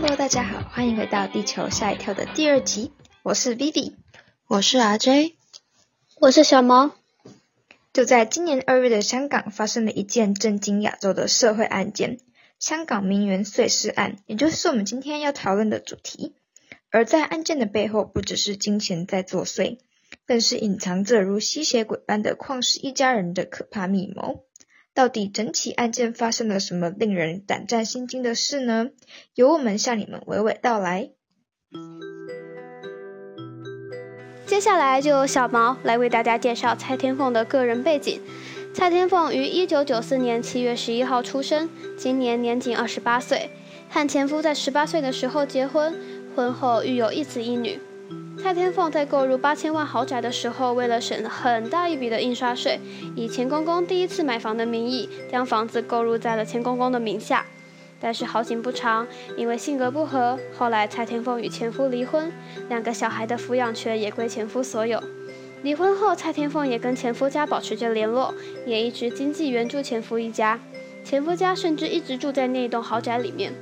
Hello，大家好，欢迎回到《地球吓一跳》的第二集。我是 Vivi，我是 RJ，我是小毛。就在今年二月的香港，发生了一件震惊亚洲的社会案件——香港名媛碎尸案，也就是我们今天要讨论的主题。而在案件的背后，不只是金钱在作祟，更是隐藏着如吸血鬼般的旷世一家人的可怕密谋。到底整起案件发生了什么令人胆战心惊的事呢？由我们向你们娓娓道来。接下来就由小毛来为大家介绍蔡天凤的个人背景。蔡天凤于一九九四年七月十一号出生，今年年仅二十八岁，和前夫在十八岁的时候结婚，婚后育有一子一女。蔡天凤在购入八千万豪宅的时候，为了省很大一笔的印刷税，以钱公公第一次买房的名义，将房子购入在了钱公公的名下。但是好景不长，因为性格不合，后来蔡天凤与前夫离婚，两个小孩的抚养权也归前夫所有。离婚后，蔡天凤也跟前夫家保持着联络，也一直经济援助前夫一家。前夫家甚至一直住在那栋豪宅里面。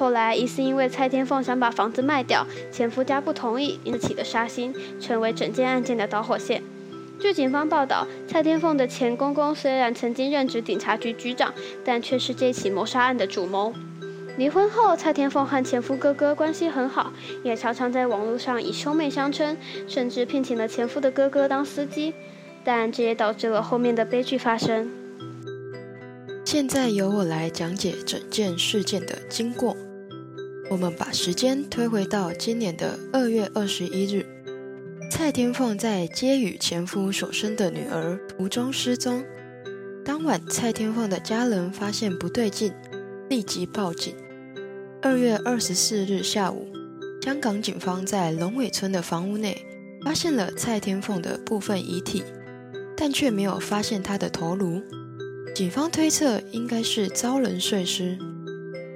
后来疑似因为蔡天凤想把房子卖掉，前夫家不同意，因此起了杀心，成为整件案件的导火线。据警方报道，蔡天凤的前公公虽然曾经任职警察局局长，但却是这起谋杀案的主谋。离婚后，蔡天凤和前夫哥哥关系很好，也常常在网络上以兄妹相称，甚至聘请了前夫的哥哥当司机。但这也导致了后面的悲剧发生。现在由我来讲解整件事件的经过。我们把时间推回到今年的二月二十一日，蔡天凤在接与前夫所生的女儿途中失踪。当晚，蔡天凤的家人发现不对劲，立即报警。二月二十四日下午，香港警方在龙尾村的房屋内发现了蔡天凤的部分遗体，但却没有发现她的头颅。警方推测应该是遭人碎尸。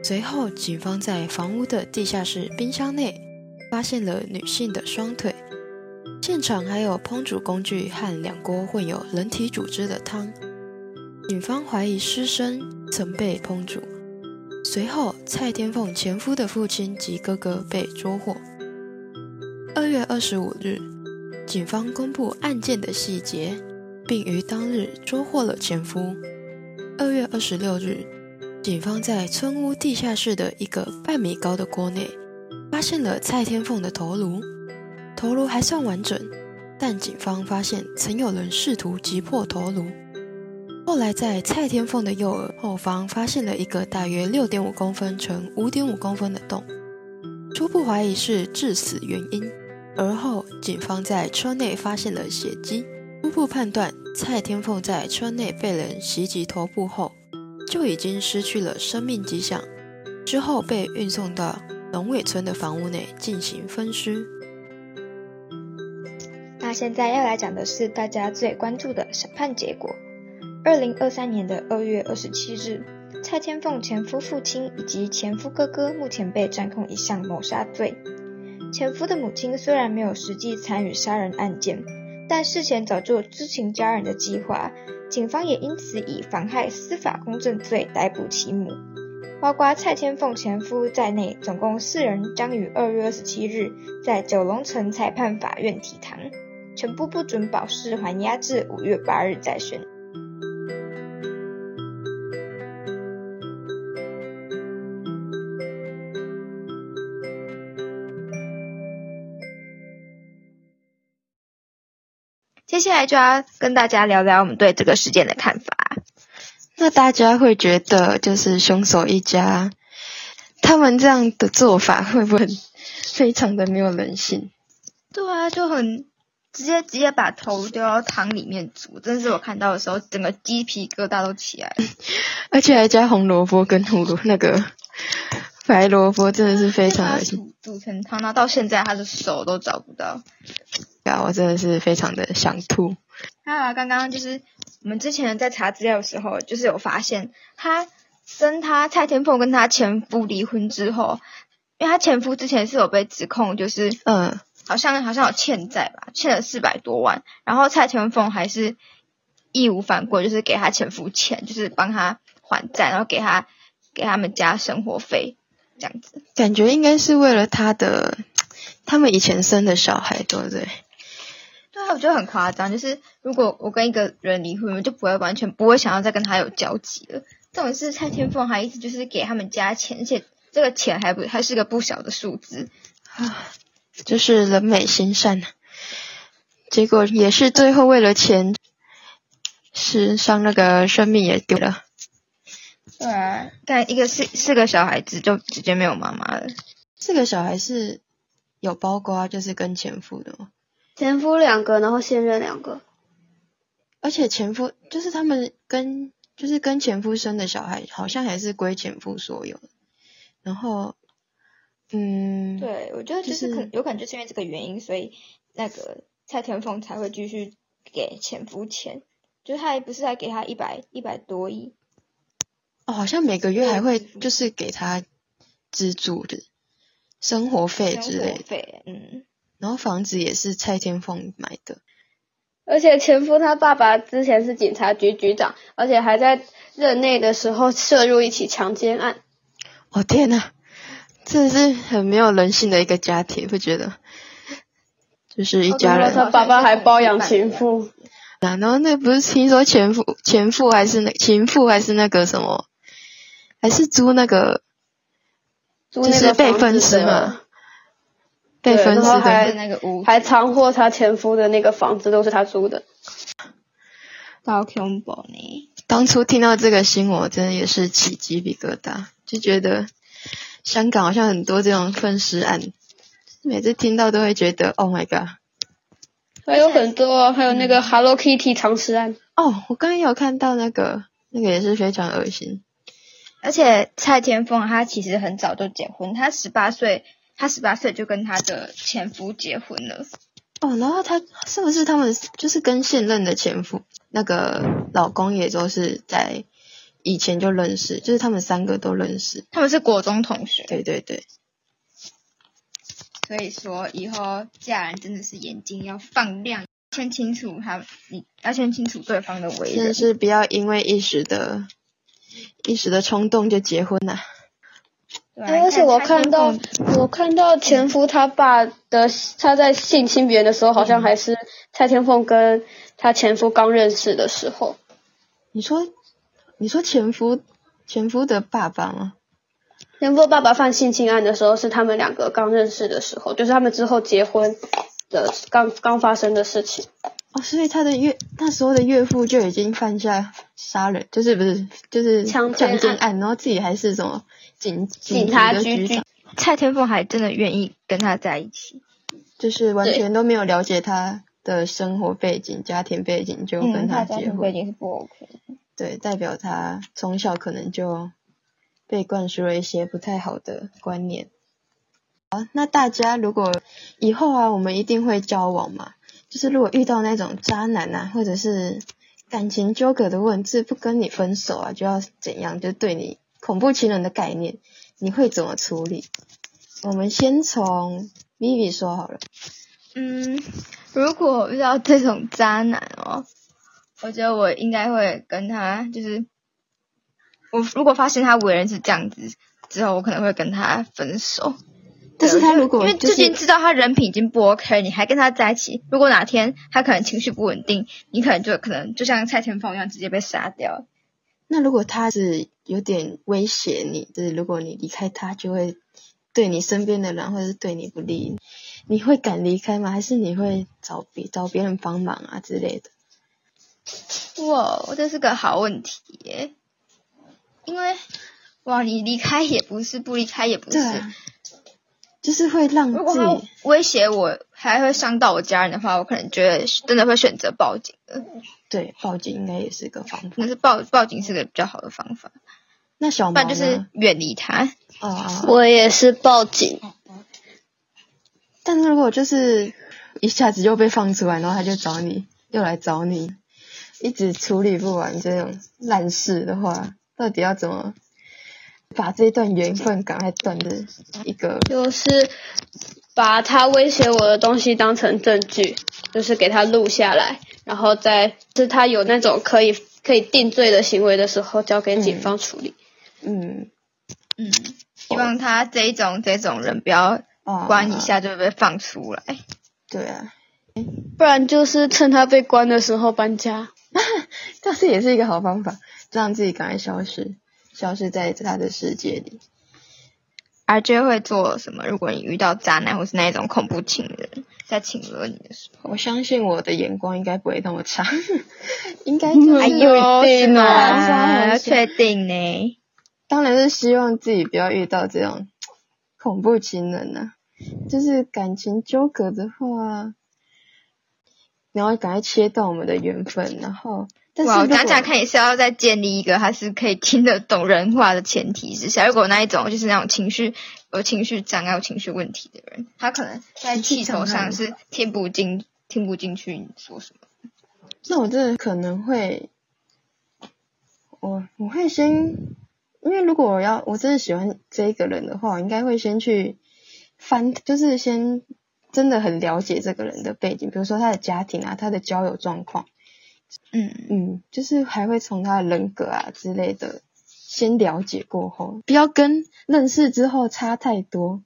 随后，警方在房屋的地下室冰箱内发现了女性的双腿，现场还有烹煮工具和两锅混有人体组织的汤。警方怀疑尸身曾被烹煮。随后，蔡天凤前夫的父亲及哥哥被捉获。二月二十五日，警方公布案件的细节，并于当日捉获了前夫。二月二十六日。警方在村屋地下室的一个半米高的锅内，发现了蔡天凤的头颅，头颅还算完整，但警方发现曾有人试图击破头颅。后来在蔡天凤的右耳后方发现了一个大约六点五公分乘五点五公分的洞，初步怀疑是致死原因。而后警方在车内发现了血迹，初步判断蔡天凤在车内被人袭击头部后。就已经失去了生命迹象，之后被运送到龙尾村的房屋内进行分尸。那现在要来讲的是大家最关注的审判结果。二零二三年的二月二十七日，蔡天凤前夫父亲以及前夫哥哥目前被占控一项谋杀罪。前夫的母亲虽然没有实际参与杀人案件，但事前早就知情家人的计划。警方也因此以妨害司法公正罪逮捕其母，包括蔡天凤前夫在内，总共四人将于二月二十七日在九龙城裁判法院提堂，全部不准保释，还押至五月八日再审。接下来就要跟大家聊聊我们对这个事件的看法。那大家会觉得，就是凶手一家，他们这样的做法会不会非常的没有人性？对啊，就很直接直接把头丢到汤里面煮，真是我看到的时候，整个鸡皮疙瘩都起来了。而且还加红萝卜跟胡萝那个白萝卜，真的是非常恶心。煮成汤，那到现在他的手都找不到。啊，我真的是非常的想吐。还有刚刚就是我们之前在查资料的时候，就是有发现他跟他蔡天凤跟他前夫离婚之后，因为他前夫之前是有被指控，就是嗯，好像好像有欠债吧，欠了四百多万，然后蔡天凤还是义无反顾，就是给他前夫钱，就是帮他还债，然后给他给他们家生活费。这样子。感觉应该是为了他的，他们以前生的小孩，对不对？对啊，我觉得很夸张。就是如果我跟一个人离婚，我就不会完全不会想要再跟他有交集了。这种是蔡天凤还一直就是给他们加钱，而且这个钱还不还是个不小的数字啊，就是人美心善，结果也是最后为了钱，是伤那个生命也丢了。对啊，但一个四四个小孩子就直接没有妈妈了。四个小孩是有包括就是跟前夫的吗？前夫两个，然后现任两个，而且前夫就是他们跟就是跟前夫生的小孩，好像还是归前夫所有。然后，嗯，对，我觉得就是可有可能就是因为这个原因，所以那个蔡天凤才会继续给前夫钱，就是他不是还给他一百一百多亿。哦，好像每个月还会就是给他资助的生活费之类的，嗯。然后房子也是蔡天凤买的，而且前夫他爸爸之前是警察局局长，而且还在任内的时候涉入一起强奸案。哦天呐，这是很没有人性的一个家庭，不觉得？就是一家人。他爸爸还包养情妇。然后那不是听说前夫前夫还是那情妇还是那个什么，还是租那个，就是被分尸嘛。被分尸的那个屋，还藏获他前夫的那个房子，都是他租的。好恐怖呢！当初听到这个新闻，我真的也是起鸡皮疙瘩，就觉得香港好像很多这种分尸案，每次听到都会觉得 Oh my god！还有很多，还有那个 Hello Kitty 藏尸案。哦，我刚刚有看到那个，那个也是非常恶心。而且蔡天凤她其实很早就结婚，她十八岁。他十八岁就跟她的前夫结婚了，哦，然后她是不是他们就是跟现任的前夫那个老公也都是在以前就认识，就是他们三个都认识，他们是国中同学，对对对，所以说以后嫁人真的是眼睛要放亮，先清楚他，你要先清楚对方的为人，但是不要因为一时的一时的冲动就结婚了。而且我看到，我看到前夫他爸的他在性侵别人的时候，好像还是蔡天凤跟他前夫刚认识的时候。你说，你说前夫前夫的爸爸吗？前夫爸爸犯性侵案的时候，是他们两个刚认识的时候，就是他们之后结婚的刚刚发生的事情。哦，所以他的岳那时候的岳父就已经犯下杀人，就是不是就是强奸案，然后自己还是什么警警察局局长，蔡天凤还真的愿意跟他在一起，就是完全都没有了解他的生活背景、家庭背景就跟他结婚，背景是不 OK，对，代表他从小可能就被灌输了一些不太好的观念。好，那大家如果以后啊，我们一定会交往嘛？就是如果遇到那种渣男啊，或者是感情纠葛的问题，不跟你分手啊，就要怎样？就对你恐怖情人的概念，你会怎么处理？我们先从 Vivi 说好了。嗯，如果遇到这种渣男哦，我觉得我应该会跟他，就是我如果发现他为人是这样子之后，我可能会跟他分手。但是他如果因为最近知道他人品已经不 OK，你还跟他在一起，如果哪天他可能情绪不稳定，你可能就可能就像蔡天凤一样直接被杀掉。那如果他是有点威胁你，就是如果你离开他，就会对你身边的人或者是对你不利，你会敢离开吗？还是你会找别找别人帮忙啊之类的？哇，这是个好问题耶！因为哇，你离开也不是，不离开也不是。就是会让自己威胁我，还会伤到我家人的话，我可能觉得真的会选择报警的。对，报警应该也是个方法。但是报报警是个比较好的方法。那小猫就是远离他。啊，我也是报警。但是如果就是一下子又被放出来，然后他就找你，又来找你，一直处理不完这种烂事的话，到底要怎么？把这段缘分赶快断的一个，就是把他威胁我的东西当成证据，就是给他录下来，然后再是他有那种可以可以定罪的行为的时候，交给警方处理。嗯。嗯，希望他这一种这种人不要关一下就被放出来。对啊，不然就是趁他被关的时候搬家，这是也是一个好方法，让自己赶快消失，消失在他的世界里。而就会做什么？如果你遇到渣男或是那一种恐怖情人，在请了你的时候，我相信我的眼光应该不会那么差，应该就是有定啊，确定呢？当然是希望自己不要遇到这种恐怖情人啊，就是感情纠葛的话，然后赶快切断我们的缘分，然后。哇，讲讲看，也是要再建立一个他是可以听得懂人话的前提之下。如果那一种就是那种情绪有情绪障碍、有情绪问题的人，他可能在气头上是听不进、听不进去你说什么。那我真的可能会，我我会先，因为如果我要我真的喜欢这一个人的话，我应该会先去翻，就是先真的很了解这个人的背景，比如说他的家庭啊，他的交友状况。嗯嗯，就是还会从他的人格啊之类的先了解过后，不要跟认识之后差太多，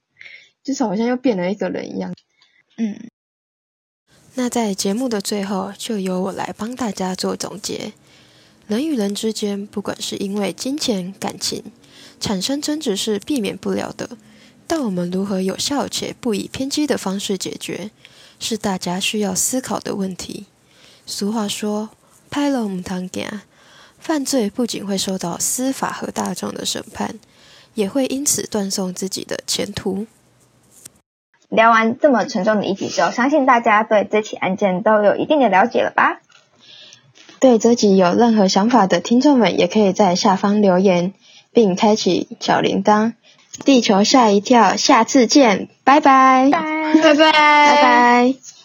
就是好像又变了一个人一样。嗯，那在节目的最后，就由我来帮大家做总结。人与人之间，不管是因为金钱、感情产生争执是避免不了的，但我们如何有效且不以偏激的方式解决，是大家需要思考的问题。俗话说。拍了唔堂行，犯罪不仅会受到司法和大众的审判，也会因此断送自己的前途。聊完这么沉重的议题之后，相信大家对这起案件都有一定的了解了吧？对这集有任何想法的听众们，也可以在下方留言，并开启小铃铛。地球吓一跳，下次见，拜拜，拜拜，拜拜。